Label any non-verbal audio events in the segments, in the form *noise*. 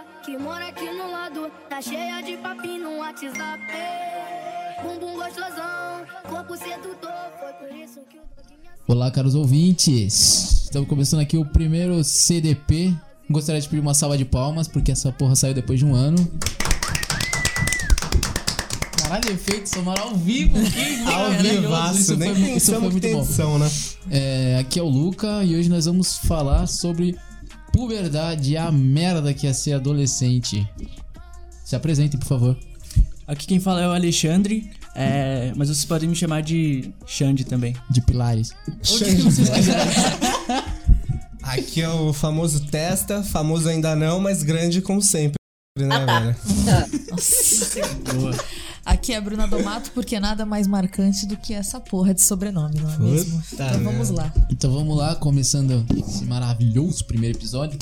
ela, que mora aqui no lado. Tá cheia de papinho no WhatsApp. Bumbum gostosão, corpo sedutor. Foi por isso que o me Olá, caros ouvintes. Estamos começando aqui o primeiro CDP. Gostaria de pedir uma salva de palmas, porque essa porra saiu depois de um ano. Caralho, efeito sonoro ao vivo. Que *laughs* Ao vivaço, Isso nem foi, isso pensamos foi que muito tem bom. edição, né? É, aqui é o Luca e hoje nós vamos falar sobre puberdade, a merda que é ser adolescente. Se apresentem, por favor. Aqui quem fala é o Alexandre, é, mas vocês podem me chamar de Xande também. De Pilares. Aqui é o famoso testa, famoso ainda não, mas grande como sempre, né, velho? Boa. Aqui é a Bruna Domato, porque nada mais marcante do que essa porra de sobrenome, não é mesmo? Puta Então vamos merda. lá. Então vamos lá, começando esse maravilhoso primeiro episódio.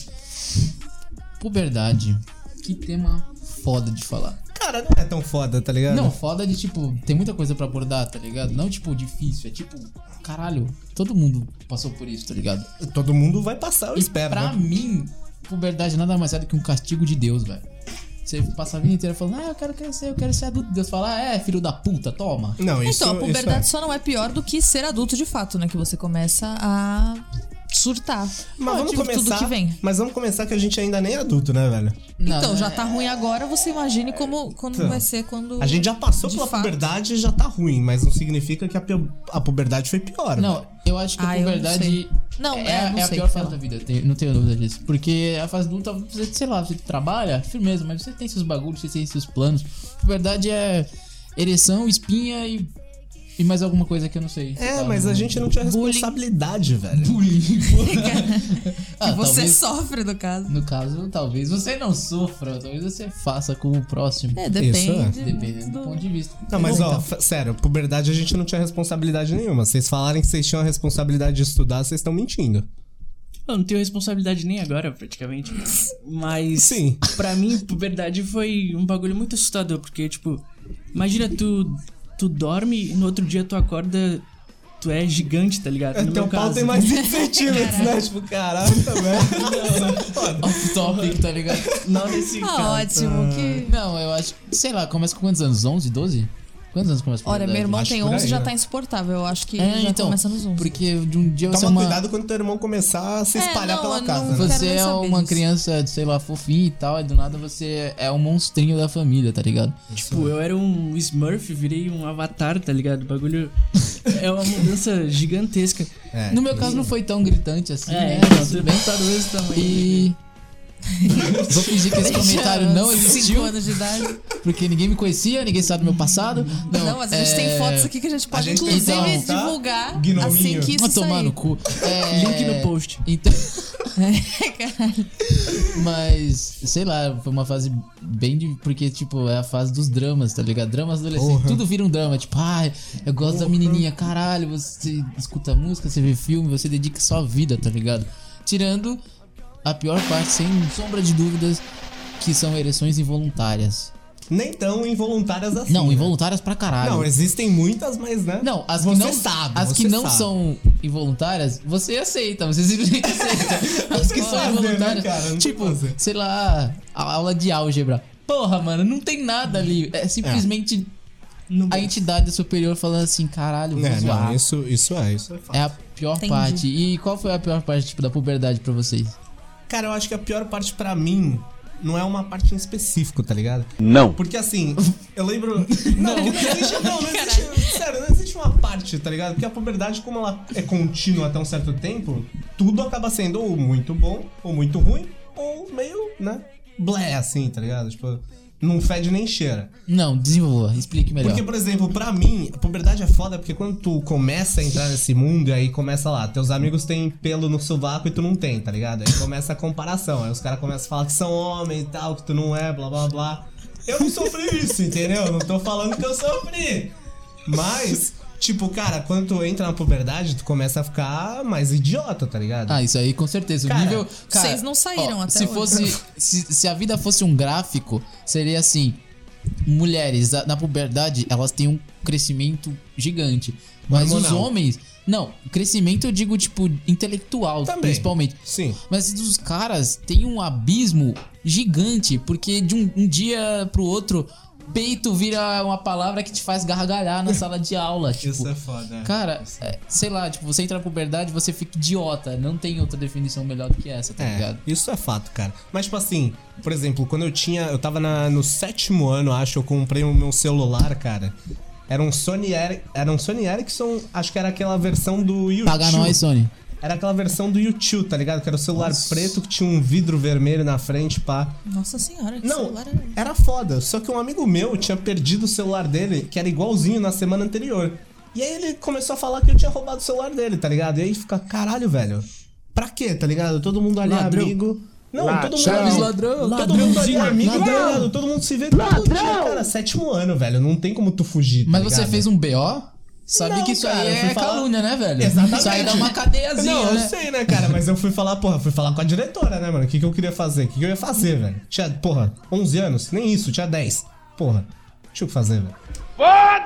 Puberdade. Que tema foda de falar. Cara, não é tão foda, tá ligado? Não, foda de tipo, tem muita coisa pra abordar, tá ligado? Não tipo difícil, é tipo, caralho, todo mundo passou por isso, tá ligado? Todo mundo vai passar, eu E espero. pra né? mim, puberdade nada mais é do que um castigo de Deus, velho. Você passa a vida inteira falando, ah, eu quero crescer, eu quero ser adulto. Deus fala, ah, é, filho da puta, toma. Não, isso, então, a isso puberdade é. só não é pior do que ser adulto de fato, né? Que você começa a surtar. Mas vamos Tipo, começar. tudo que vem. Mas vamos começar que a gente ainda nem é adulto, né, velho? então, Não, já é- tá ruim agora, você imagine como quando Então, vai ser quando. A gente já passou pela fato. puberdade e já tá ruim, mas não significa que a, a puberdade foi pior. Não, velho. eu acho que a Ah, eu não puberdade sei. Não, é, é, não é a pior fase da vida, não tenho dúvida disso. Porque a fase adulta, você, sei lá, você trabalha, firmeza, mas você tem seus bagulhos, você tem seus planos. Puberdade é ereção, espinha e, e mais alguma coisa que eu não sei. É, Tá, mas a gente não tinha Bullying. responsabilidade, velho. Bullying. *laughs* *laughs* Ah, você talvez- sofre, no caso. No caso, talvez você não sofra, talvez você faça com o próximo. É, depende. Dependendo do ponto de vista. Não, mas Bom, ó, então, sério, puberdade a gente não tinha responsabilidade nenhuma. Vocês falarem que vocês tinham a responsabilidade de estudar, vocês estão mentindo. Eu não tenho responsabilidade nem agora, praticamente. Mas, Sim. pra mim, puberdade foi um bagulho muito assustador, porque, tipo, imagina tu, tu dorme e no outro dia tu acorda, tu é gigante, tá ligado? No Teu meu pau caso. tem mais 20 *laughs* centímetros, né? Tipo, caralho, *laughs* velho. off topic, tá ligado? Não nesse Ah, caso. ótimo. Que... Não, eu acho. Sei lá, começa com quantos anos? 11, 12? Quantos anos começa a Olha, meu irmão Acho tem por 11 aí, já né? tá insuportável. Eu acho que É, já então, começa nos 11. porque de um dia você é Toma uma, cuidado quando teu irmão começar a se É, espalhar não, pela casa, né? você é uma disso. criança, sei lá, fofinha e tal, e do nada você é um monstrinho da família, tá ligado? Tipo, eu era um Smurf, virei um avatar, tá ligado? O bagulho *laughs* é uma mudança gigantesca. É, No meu caso não foi tão gritante assim, É, né? Mas bem. tá do mesmo tamanho. E. *laughs* Vou fingir que esse comentário não 5 existiu, anos de idade. porque ninguém me conhecia, ninguém sabe do meu passado. Não, Não, mas a gente é... tem fotos aqui que a gente pode, gente tem inclusive, fotos, tá? divulgar Gnominho. assim que isso Vou tomar sair. no cu. *laughs* É... Link no post. Então. *laughs* É, caralho. Mas, sei lá, foi uma fase bem de. Porque, tipo, é a fase dos dramas, tá ligado? Dramas adolescentes. Porra. Tudo vira um drama. Tipo, ai, eu gosto da menininha, caralho. Você escuta música, você vê filme, você dedica sua vida, tá ligado? Tirando a pior parte, sem sombra de dúvidas, que são ereções involuntárias. Nem tão involuntárias assim. Não, né? involuntárias pra caralho. Não, existem muitas, mas né? Não, as você que não, sabe. as que não sabe. são involuntárias, você aceita, você simplesmente *laughs* aceita. As que são né, involuntárias, cara? Não tem tipo, fazer. sei lá, a aula de álgebra. Porra, mano, não tem nada ali. É simplesmente a entidade superior falando assim, caralho, vou É, zoar. não, isso, isso é, isso é fato. É a pior Entendi. parte. E qual foi a pior parte, tipo, da puberdade pra vocês? Cara, eu acho que a pior parte pra mim não é uma parte em específico, tá ligado? Não. Porque assim, eu lembro. *laughs* Não, não existe. Não, não existe. Sério, não existe uma parte, tá ligado? Porque a puberdade, como ela é contínua até um certo tempo, tudo acaba sendo ou muito bom, ou muito ruim, ou meio, né? Blé, assim, tá ligado? Tipo, não fede nem cheira. Não, desenvolva, explique melhor. Porque, por exemplo, pra mim, a puberdade é foda porque quando tu começa a entrar nesse mundo aí começa lá, teus amigos têm pelo no sovaco e tu não tem, tá ligado? Aí começa a comparação. Aí os caras começam a falar que são homem e tal, que tu não é, blá blá blá. Eu não sofri isso, entendeu? Não tô falando que eu sofri. Mas, tipo, cara, quando tu entra na puberdade, tu começa a ficar mais idiota, tá ligado? Ah, isso aí com certeza. O Cara, nível. Cara, vocês não saíram ó, até se hoje. fosse. se, se a vida fosse um gráfico, seria assim: mulheres a- na puberdade, elas têm um crescimento gigante. Mas os Hormonal. homens, Não, crescimento eu digo, tipo, intelectual, Também. principalmente. Sim. Mas dos caras tem um abismo gigante, porque de um, um dia pro outro, peito vira uma palavra que te faz gargalhar na sala de aula. *laughs* Tipo, Isso é foda. Cara, é, sei lá, tipo, você entra na puberdade, você fica idiota. Não tem outra definição melhor do que essa, tá É, ligado? isso é fato, cara. Mas, tipo assim, por exemplo, quando eu tinha. Eu tava na- no sétimo ano, acho, eu comprei o meu celular, cara. Era um Sony, Eri- era um Sony Ericsson, acho que era aquela versão do YouTube. Paga nós, Sony. Era aquela versão do YouTube, tá ligado? Que era o celular preto que tinha um vidro vermelho na frente, pá. Nossa senhora, que Não, celular era era foda. Só que um amigo meu tinha perdido o celular dele, que era igualzinho na semana anterior. E aí ele começou a falar que eu tinha roubado o celular dele, tá ligado? E aí fica, caralho, velho. Pra quê, tá ligado? Todo mundo ali é Ladrão. amigo. Não, todo mundo Chaves ali- ladrão. Todo mundo ali é amigo, tá Ladrão. ligado? Todo mundo se vê todo dia, cara. Sétimo ano, velho. Não tem como tu fugir. tá Mas você ligado? fez um BO? Sabe Não, que isso cara, eu aí é falar- calúnia, né, velho? Exatamente. Isso aí dá uma cadeiazinha, Não, né? eu sei, né, cara? Mas eu fui falar, porra, fui falar com a diretora, né, mano? O que, que eu queria fazer? O que, que eu ia fazer, velho? Tinha, porra, 11 anos? Nem isso, tinha 10. Porra, tinha o que fazer, velho.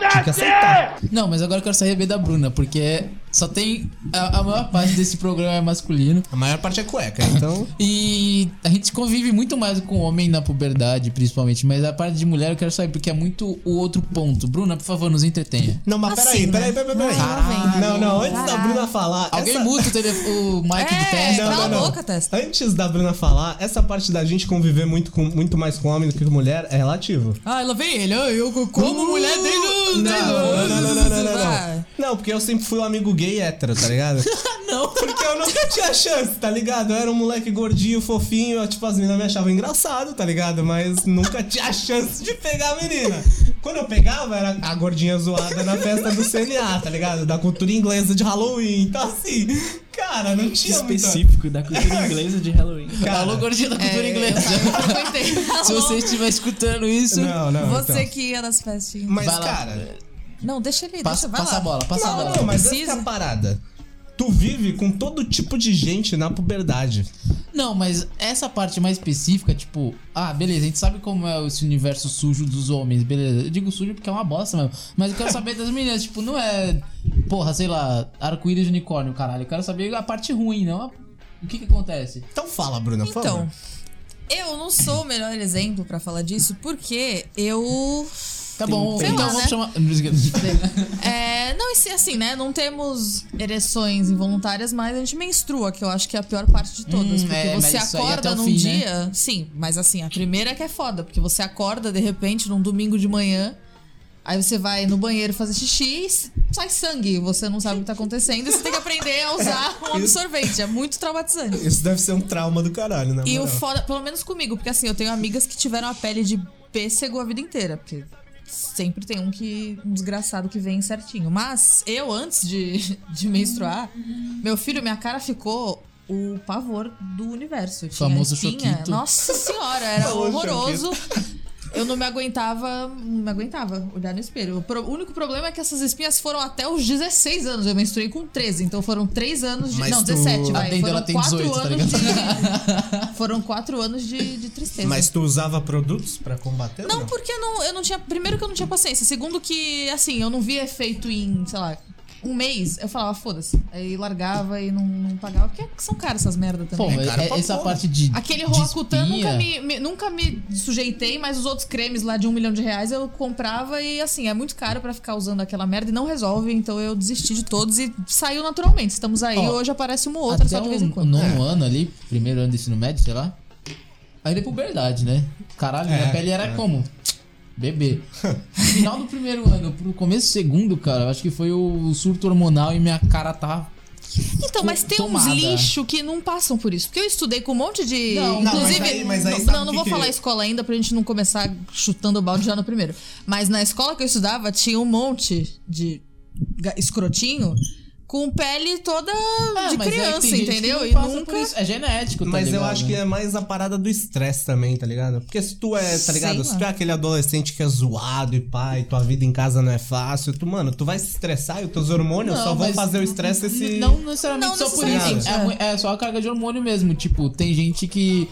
Tinha que aceitar. Não, mas agora eu quero saber da Bruna, porque só tem. A, a maior parte desse programa é masculino. A maior parte é cueca, então. *laughs* E a gente convive muito mais com homem na puberdade, principalmente. Mas a parte de mulher eu quero saber, porque é muito o outro ponto. Bruna, por favor, nos entretenha. Não, mas Assim, peraí, peraí, né? peraí, peraí. Vem. Não, não, antes da. Bruna falar. Alguém essa- muta o, o mic do É, teste. não, Cala a boca, Testa. Antes da Bruna falar, essa parte da gente conviver muito, com, muito mais com homem do que com mulher é relativo. Ah, lá vem ele. Ah, Eu como mulher desde os Não, 10 não, não, não, não, não, não, não. Não, porque eu sempre fui um amigo gay hétero, tá ligado? *laughs* Não. Porque eu nunca tinha chance, tá ligado? Eu era um moleque gordinho, fofinho, eu, tipo, as meninas me achavam engraçado, tá ligado? Mas nunca tinha *laughs* chance de pegar a menina. Quando eu pegava, era a gordinha zoada na festa do CNA, tá ligado? Da cultura inglesa de Halloween. Então, assim, cara, não tinha muita... Específico da cultura *laughs* inglesa de Halloween. Cara, Alô, gordinha da cultura É, inglesa. Se você estiver escutando isso, Não, não, Você então. que ia nas festinhas. Mas, Vai lá. cara... Não, deixa ele, passa, deixa, vai passa lá. a bola, passa a Não, bola. não, mas essa Precisa. é a parada. Tu vive com todo tipo de gente na puberdade. Não, mas essa parte mais específica, tipo, ah, beleza, a gente sabe como é esse universo sujo dos homens, beleza. Eu digo sujo porque é uma bosta mesmo. Mas eu quero *laughs* saber das meninas, tipo, não é, porra, sei lá, arco-íris de unicórnio, caralho. Eu quero saber a parte ruim, não a- o que que acontece. Então fala, Bruna, Então, favor. eu não sou o melhor exemplo pra falar disso, porque eu. Tá bom, sei então lá, vamos né? chamar. *laughs* É, não, e se- assim, né? Não temos ereções involuntárias, mas a gente menstrua, que eu acho que é a pior parte de todas. Hum, porque é, você até acorda num fim, né? dia. Sim, mas assim, a primeira é que é foda, porque você acorda de repente num domingo de manhã. Aí você vai no banheiro fazer xixi e sai sangue. Você não sabe o que tá acontecendo e você tem que aprender a usar *laughs* um absorvente. É muito traumatizante. Isso deve ser um trauma do caralho, né? E o foda, pelo menos comigo, porque assim, eu tenho amigas que tiveram a pele de pêssego a vida inteira. Porque sempre tem um que. um desgraçado que vem certinho. Mas eu, antes de, de menstruar, meu filho, minha cara ficou. O pavor do universo. Tinha Famoso espinha. choquito. Nossa senhora, era horroroso. Eu não me aguentava, não me aguentava olhar no espelho. O, único problema é que essas espinhas foram até os 16 anos. Eu menstruei com 13, então foram 3 anos de. Mas não, tu- 17, A vai. Foram ela tem 4 18, tá anos ligado? de. *laughs* Foram 4 anos de, de tristeza. Mas tu usava produtos pra combater? ou Não, porque eu não, eu não tinha. Primeiro que eu não tinha paciência. Segundo que, assim, eu não via efeito em, sei lá, um mês. Eu falava, foda-se. Aí largava e não, não pagava. Porque são caras essas merdas Pô, também. mas cara é- essa porra. parte de. Aquele de Roacutan nunca me, me- nunca me sujeitei, mas os outros cremes lá de um milhão de reais eu comprava e assim, é muito caro pra ficar usando aquela merda e não resolve, então eu desisti de todos e saiu naturalmente. Estamos aí, Ó, hoje aparece uma ou outra Até só de vez em o quando. nono ano ali, primeiro ano do ensino médio, sei lá. Aí deu puberdade, né? Caralho, minha É, pele era como? Bebê. Final do primeiro ano pro começo do segundo, cara, eu acho que foi o surto hormonal e minha cara tá. Então, mas tem tomada. uns lixo que não passam por isso. Porque eu estudei com um monte de. Não, não, inclusive. mas aí- mas aí não, não, que vou que- falar escola ainda pra gente não começar chutando o balde já no primeiro. Mas na escola que eu estudava tinha um monte de escrotinho com pele toda Ah, de é que criança, que entendeu? E nunca. isso. É genético, tá Mas eu ligado? acho que é mais a parada do estresse também, tá ligado? Porque se tu é, tá ligado? Sei Se tu é aquele adolescente que é zoado e pai, tua vida em casa não é fácil, tu, mano, tu vai se estressar e os teus hormônios Não, só vão fazer o estresse esse. Não necessariamente Não só por necessariamente, isso. É, é. é só a carga de hormônio mesmo. Tipo, tem gente que.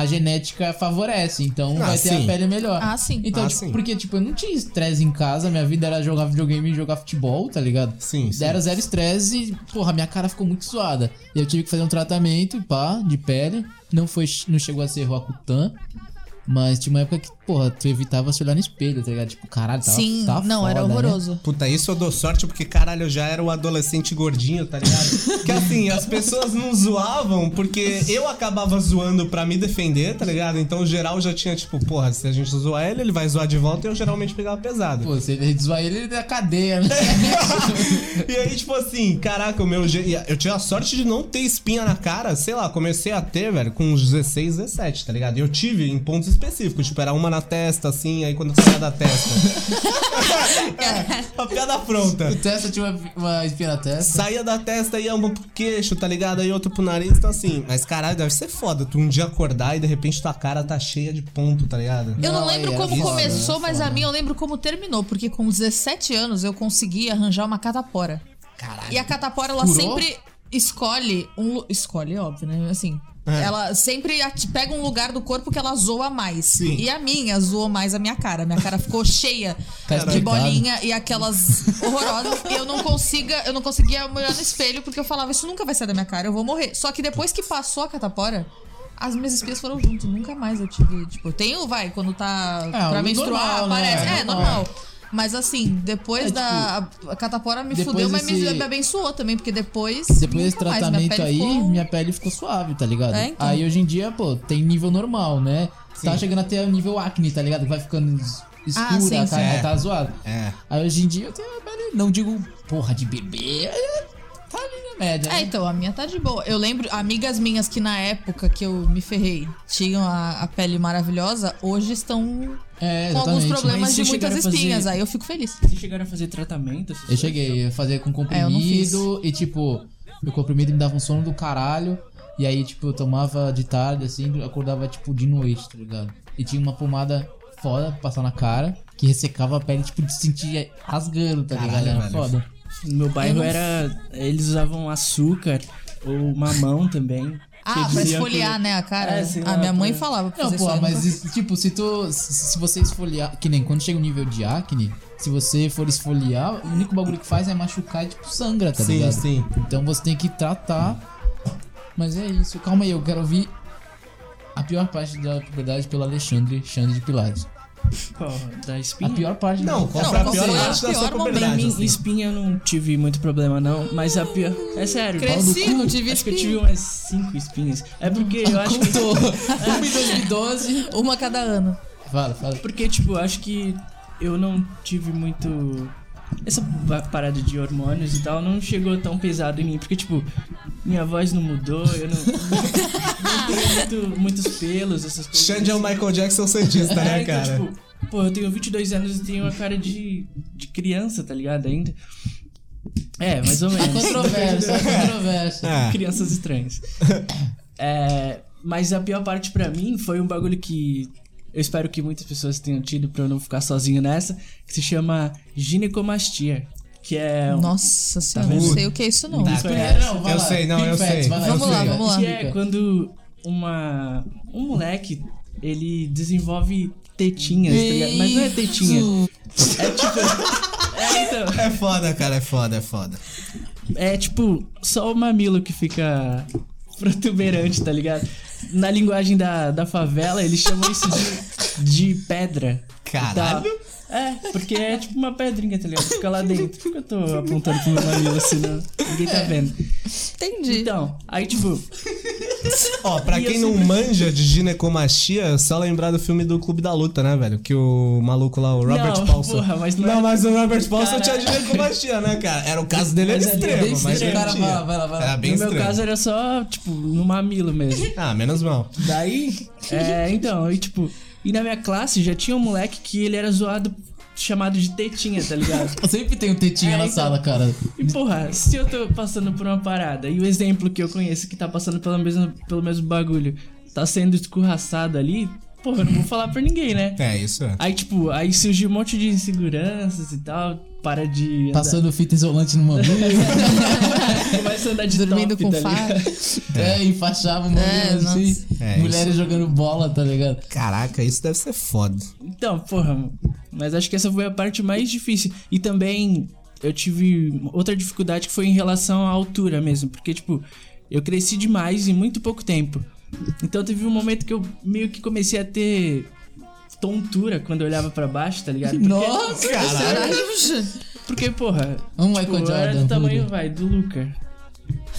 A genética favorece, então Ah, vai ter sim. a pele melhor. Ah, sim. Então, Ah, tipo, sim. porque, tipo, eu não tinha estresse em casa, minha vida era jogar videogame e jogar futebol, tá ligado? Sim, sim. Era zero estresse e, porra, minha cara ficou muito suada. E eu tive que fazer um tratamento, pá, de pele. Não foi, não chegou a ser Roacutan. Mas tinha uma época que, porra, tu evitava se olhar no espelho, tá ligado? Tipo, caralho, tava, Sim, tava não, era foda, né? horroroso. Puta, isso eu dou sorte porque, caralho, eu já era o adolescente gordinho, tá ligado? *laughs* que assim, as pessoas não zoavam porque eu acabava zoando pra me defender, tá ligado? Então o geral já tinha, tipo, porra, se a gente zoar ele, ele vai zoar de volta e eu geralmente pegava pesado. Pô, se ele zoar ele, ele é da cadeia, né? *laughs* E aí, tipo assim, caraca, o meu. Eu tive a sorte de não ter espinha na cara, sei lá, comecei a ter, velho, com uns 16, 17, tá ligado? E eu tive em pontos específicos, tipo, era uma na testa, assim, aí quando eu saía da testa. *laughs* é, a piada pronta. o Testa tinha uma, uma espinha na testa. Saía da testa e ia uma pro queixo, tá ligado? Aí outro pro nariz, então assim. Mas caralho, deve ser foda. Tu um dia acordar e de repente tua cara tá cheia de ponto, tá ligado? Eu não, Não, lembro era como foda, começou, era mas a minha eu lembro como terminou, porque com 17 anos eu consegui arranjar uma catapora. Caralho. E a catapora, ela Curou? sempre escolhe um. Escolhe, óbvio, né? Assim. É. Ela sempre pega um lugar do corpo que ela zoa mais. Sim. E a minha zoou mais a minha cara. Minha cara ficou cheia Tá de bolinha e aquelas horrorosas. e eu não consiga, eu não conseguia olhar no espelho porque eu falava, isso nunca vai sair da minha cara, eu vou morrer. Só que depois que passou a catapora. As minhas espias foram junto, nunca mais eu tive. Tipo, eu tenho, vai, quando tá É, pra menstruar, normal, né? aparece. É É, normal. normal. Mas assim, depois É, da. A catapora me fudeu, mas me, desse- me abençoou também, porque depois. Depois desse minha tratamento pele aí, ficou- minha pele ficou suave, tá ligado? É, então. Aí hoje em dia, pô, tem nível normal, né? Tá chegando até o nível acne, tá ligado? Vai ficando es- escura, Ah, sim, a sim. cara É. tá zoada. É. Aí hoje em dia eu tenho a pele, não digo porra de bebê, é, média. É, né? então, a minha tá de boa. Eu lembro, amigas minhas que na época que eu me ferrei tinham a, a pele maravilhosa, hoje estão É, com alguns problemas Mas de muitas a fazer- espinhas. Aí eu fico feliz. Vocês chegaram a fazer tratamento? Eu coisas? cheguei a fazer com É, comprimido e, tipo, o comprimido me dava um sono do caralho. E aí, tipo, eu tomava de tarde, assim, acordava, tipo, de noite, tá ligado? E tinha uma pomada foda pra passar na cara, que ressecava a pele, tipo, de sentir rasgando, tá Caralho, ligado? Era velho. foda. No meu bairro não- era. Eles usavam açúcar ou mamão também. Ah, pra esfoliar, que- né, a cara? É, sei a minha mãe pra- falava pra Não, fazer pô, isso. mas isso, tipo, se tu. Se você esfoliar. Que nem quando chega o nível de acne, se você for esfoliar, o único bagulho que faz é machucar e, tipo, sangra, tá Sim, ligado? sim. Então você tem que tratar. Mas é isso. Calma aí, eu quero ouvir a pior parte da puberdade pelo Alexandre Xande de Pilares. Qual? Da A espinha? pior parte Não, qual Não, foi a pior foi a parte da pior sua puberdade? Em assim? espinha eu não tive muito problema, não. Mas a pior. É sério. Cresci, pau no cu. não tive Acho que eu espinha. tive umas 5 espinhas. É porque eu acho que. Contou. *laughs* Fui em 2012. Uma cada ano. Fala, fala. Porque, tipo, eu acho que eu não tive muito. Essa pa- parada de hormônios e tal não chegou tão pesado em mim. Porque, tipo, minha voz não mudou, eu não. *laughs* não tenho muito- muitos pelos, essas coisas. Xande é o Michael Jackson Santista, né, É, então, cara? tipo, pô, eu tenho 22 anos e tenho uma cara de, de criança, tá ligado? Ainda. É, mais ou menos. Controvérsia, controvérsia. É. Crianças estranhas. É, mas a pior parte pra mim foi um bagulho que eu espero que muitas pessoas tenham tido pra eu não ficar sozinho nessa, que se chama ginecomastia. Que é. um- Nossa senhora, vendo? não sei o que é isso, não. Tá, Explica- não, Eu lá. sei, não, Big eu facts, sei. Vamos lá, vamos lá. que é quando uma um moleque ele desenvolve tetinhas, tá ligado? Mas não é tetinha. É tipo. É, *laughs* então, É foda, cara, é foda, é foda. é tipo só o mamilo que fica protuberante, tá ligado? Na linguagem da, da favela, eles chamam isso de, de pedra. Caralho. É, porque é tipo uma pedrinha, tá ligado? Fica lá dentro. Por que eu tô apontando pro meu mamilo assim, não? Ninguém tá vendo. Entendi. Então, aí tipo, Ó, pra E quem não sempre- manja de ginecomastia, é só lembrar do filme do Clube da Luta, né, velho? Que o maluco lá, o Robert Não, Paulson. porra, mas não não é- mas o Robert Paulson tinha Caralho. ginecomastia, né, cara? Era o caso dele, era Mas ali é extremo, bem mas extremo. Cara, tinha. vai lá, vai lá, vai lá. Era bem no meu extremo. caso era só, tipo, no mamilo mesmo. Ah, menos mal. Daí, é, então, e tipo, e na minha classe já tinha um moleque que ele era zoado, chamado de tetinha, tá ligado? *laughs* Sempre tem um tetinha É, na então. sala, cara. E porra, se eu tô passando por uma parada e o exemplo que eu conheço que tá passando pelo mesmo, pelo mesmo bagulho tá sendo escorraçado ali, porra, eu não vou falar pra ninguém, né? É, isso é. Aí, tipo, aí surgiu um monte de inseguranças e tal, para de. andar- Passando fita isolante no mamilo. *laughs* Começa a andar de Dormindo top, com tá faca. ligado? é, enfaixava o mamilo É, assim. É, Mulheres jogando bola, tá ligado? Caraca, isso deve ser foda. Então, porra, mas acho que essa foi a parte mais difícil. E também eu tive outra dificuldade que foi em relação à altura mesmo, porque, tipo, eu cresci demais em muito pouco tempo. Então teve um momento que eu meio que comecei a ter tontura quando eu olhava pra baixo, tá ligado? Porque, Nossa, *laughs* Caralho. porque porra, Um tipo, era Jordan. do tamanho, vai, do Luca.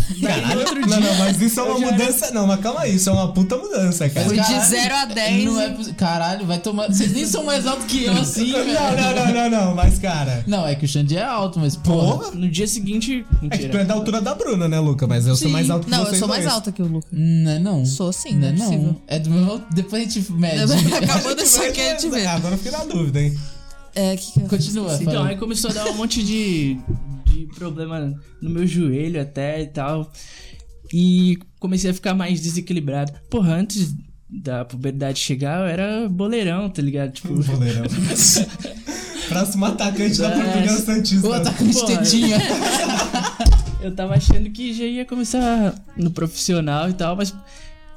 No outro Não, dia, não, mas isso é uma mudança. Não, mas calma aí, isso é uma puta mudança, cara. Foi de Caralho. 0 a 10. Não é Caralho, vai tomar. Vocês nem são mais altos que eu assim, velho. Não, não, não, não, não, mas cara. Não, é que o Xande é alto, mas porra. Porra! No dia seguinte. É que tu é Mentira. da altura da Bruna, né, Luca? Mas eu sou Sim. mais alto que Não, eu sou mais dois. alta que o Luca. Não é não. Sou sim, não não é é não. possível. É do meu. Depois a gente mede. *laughs* Acabou desse aqui, a gente vê. É, agora eu fiquei na dúvida, hein? É, que que eu Continua. Então, aí começou a dar um monte de, de problema no meu joelho até e tal. E comecei a ficar mais desequilibrado. Porra, antes da puberdade chegar, eu era boleirão, tá ligado? Tipo, *laughs* Boleirão. *laughs* Próximo atacante da É. Portuguesa Santista. O atacante Porra. tetinha. *laughs* eu tava achando que já ia começar no profissional e tal, mas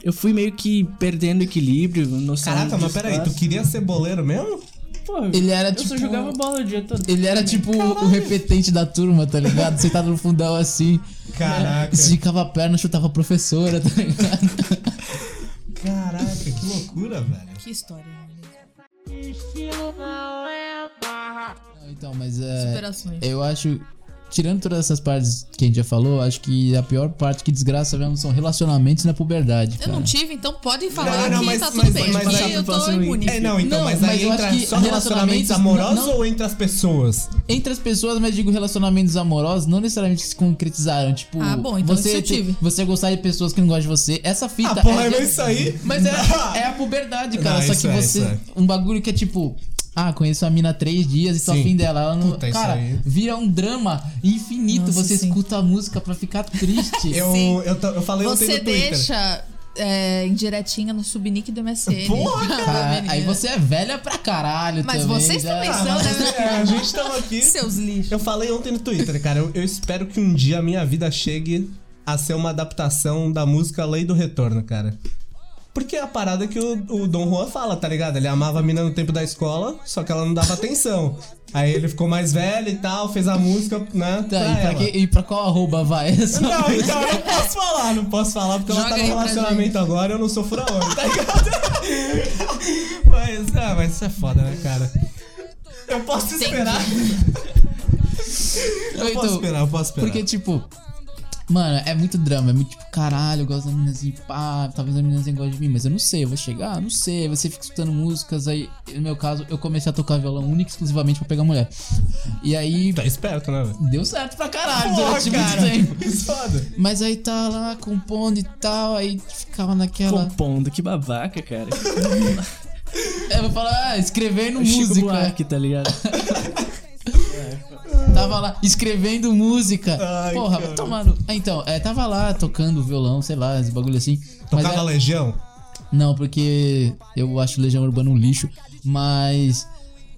eu fui meio que perdendo equilíbrio, noção Caraca, mas peraí, tu queria ser boleiro mesmo? Porra, Ele era eu tipo. só jogava bola o dia todo. Ele era tipo o repetente da turma, tá ligado? *laughs* Sentado no fundão assim. Caraca. Esticava a perna, chutava a professora, tá ligado? Caraca, que loucura, velho. Que história. né? Não, então, mas é. Superações. Eu acho. Tirando todas essas partes que a gente já falou, acho que a pior parte que desgraça mesmo são relacionamentos na puberdade. Eu Cara. não tive, então podem falar Não, não, que mas- tá mas- tudo bem. mas- mas- eu tô mas- imune. É, não, então, Não, mas mas aí eu entra só relacionamentos relacionamentos- amorosos não- ou entre as pessoas? Entre as pessoas, mas digo relacionamentos amorosos, não necessariamente se concretizaram. Tipo, Ah, bom, então você, isso eu te- tive. você gostar de pessoas que não gostam de você. Essa fita. Ah, porra, é, é isso aí? Mas é, *laughs* é a puberdade, cara. Não, Só que é, você. é. Um bagulho que é tipo. Ah, conheço a mina há três dias e tô Sim. afim dela. Ela não, Puta, isso cara, aí. vira um drama infinito. Nossa, você sim. escuta a música pra ficar triste. *laughs* Eu, Sim. eu, ta- eu falei ontem Você no Twitter. deixa é, indiretinha no subnick do MSN. Porra, *laughs* Cara, aí você é velha pra caralho Mas também. vocês já. também Ah, são, né? é, a gente tava aqui. *laughs* Seus lixos. Eu falei ontem no Twitter, cara. Eu, eu espero que um dia a minha vida chegue a ser uma adaptação da música Lei do Retorno, cara. Porque é a parada que o, o Dom Juan fala, tá ligado? Ele amava a mina no tempo da escola, só que ela não dava atenção. Aí ele ficou mais velho e tal, fez a música, né? Tá, pra e, pra ela. que- e pra qual arroba vai? Essa Não, então eu não posso falar, não posso falar porque ela Joga tá no relacionamento agora eu não sou fura-olho, tá ligado? *laughs* mas, ah, mas isso é foda, né, cara? Eu posso esperar. Eu posso esperar, eu posso esperar. Porque, tipo, mano, é muito drama. É muito tipo, caralho, eu gosto da meninazinha, pá, talvez a meninazinha goste de mim, mas eu não sei, eu vou chegar, não sei. Você fica escutando músicas, aí, no meu caso, eu comecei a tocar violão único e exclusivamente pra pegar mulher. E aí, Tá esperto, né, velho? deu certo pra caralho Porra, durante cara, muito tempo. *laughs* que foda. Mas aí tá lá compondo e tal, aí ficava naquela. Compondo, que babaca, cara. *laughs* Eu vou falar, ah, escrevendo Chico música. Buarque, tá ligado? *laughs* Tava lá escrevendo música. Ai, Porra, cara. vai tomar no... Ah, Então, é, tava lá tocando violão, sei lá, esse bagulho assim. Mas Tocava era- Legião? Não, porque eu acho Legião Urbana um lixo, mas.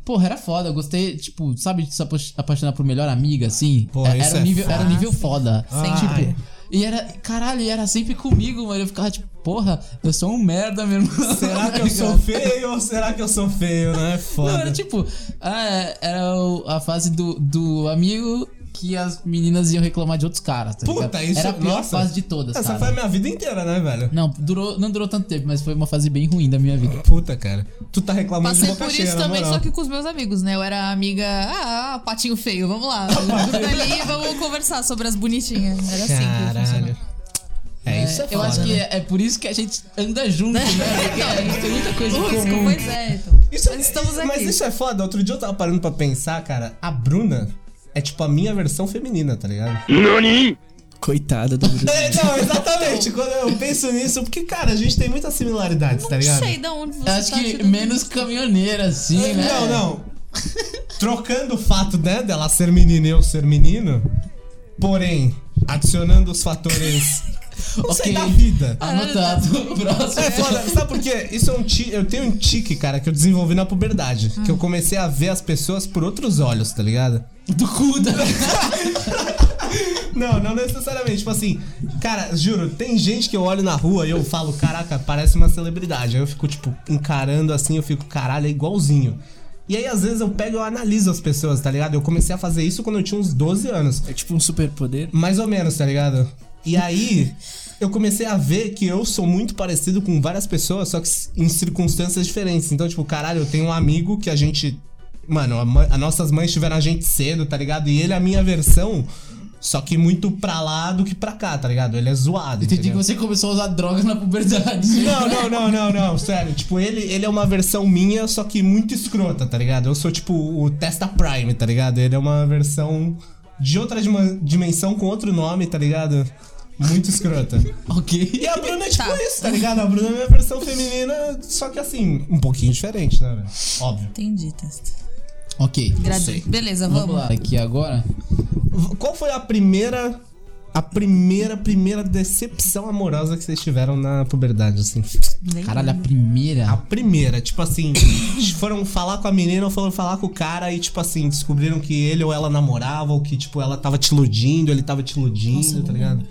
Porra, era foda, eu gostei, tipo, sabe de se apa- apaixonar por melhor amiga, assim? Porra, era, isso um é nível, era nível foda. Ai. Tipo, e era, caralho, e era sempre comigo, mano. Eu ficava tipo, porra, eu sou um merda mesmo. Será que eu sou feio ou será que eu sou feio, né? Foda. Não, era tipo, ah, era a fase do, do amigo que as meninas iam reclamar de outros caras, tá Puta, ligado? isso Era a pior nossa. fase de todas, Essa cara. foi a minha vida inteira, né, velho? Não, durou, não durou tanto tempo, mas foi uma fase bem ruim da minha vida. Puta, cara. Tu tá reclamando de Passei boca por cheia, isso na também, moral. só que com os meus amigos, né? Eu era amiga. Ah, patinho feio, vamos lá. *laughs* Ali e vamos conversar sobre as bonitinhas. Era assim que funcionava. É, isso é eu foda, acho que né? é, é por isso que a gente anda junto, né? *laughs* Porque a gente tem muita coisa em comum. pois é, então. Isso, Mas estamos aqui. Mas isso é foda. Outro dia eu tava parando pra pensar, cara. A Bruna é tipo a minha versão feminina, tá ligado? Coitada do Bruno. *laughs* É, não, exatamente. Quando eu penso nisso, porque, cara, a gente tem muitas similaridades, tá Não ligado? sei de onde você Eu acho tá que menos caminhoneira, assim, né? Não, não. *laughs* Trocando o fato, né, dela ser menina e eu ser menino, porém, adicionando os fatores Não sei Ok. da vida. Anotado. Próximo. *laughs* É foda, sabe por quê? Isso é um tique, eu tenho um tique, cara, que eu desenvolvi na puberdade. Que eu comecei a ver as pessoas por outros olhos, tá ligado? Do cu da... *laughs* Não, não necessariamente. Tipo assim, cara, juro, tem gente que eu olho na rua e eu falo, caraca, parece uma celebridade. Aí eu fico, tipo, encarando assim, eu fico, caralho, é igualzinho. E aí, às vezes, eu pego e eu analiso as pessoas, tá ligado? Eu comecei a fazer isso quando eu tinha uns 12 anos. É tipo um superpoder. Mais ou menos, tá ligado? E aí, eu comecei a ver que eu sou muito parecido com várias pessoas, só que em circunstâncias diferentes. Então, tipo, caralho, eu tenho um amigo que a gente. Mano, as nossas mães tiveram a gente cedo, tá ligado? E ele é a minha versão, só que muito pra lá do que pra cá, tá ligado? Ele é zoado. Entendi que entendeu? você começou a usar drogas na puberdade. *laughs* Não, não, não, não, não, sério. Tipo, ele, ele é uma versão minha, só que muito escrota, tá ligado? Eu sou, tipo, o Testa Prime, tá ligado? Ele é uma versão de outra dimensão com outro nome, tá ligado? Muito escrota. *laughs* Ok. E a Bruna é tipo Tá. isso, tá ligado? A Bruna é minha versão feminina, só que assim, um pouquinho diferente, né, velho? Óbvio. Entendi, testa. Ok. Beleza, Vamos vamos. lá. Aqui agora. Qual foi a primeira. A primeira, primeira decepção amorosa que vocês tiveram na puberdade, assim? Nem Caralho, a primeira. A primeira, tipo assim, foram falar com a menina ou foram falar com o cara e, tipo assim, descobriram que ele ou ela namorava, ou que, tipo, ela tava te iludindo, ele tava te iludindo, tá ligado?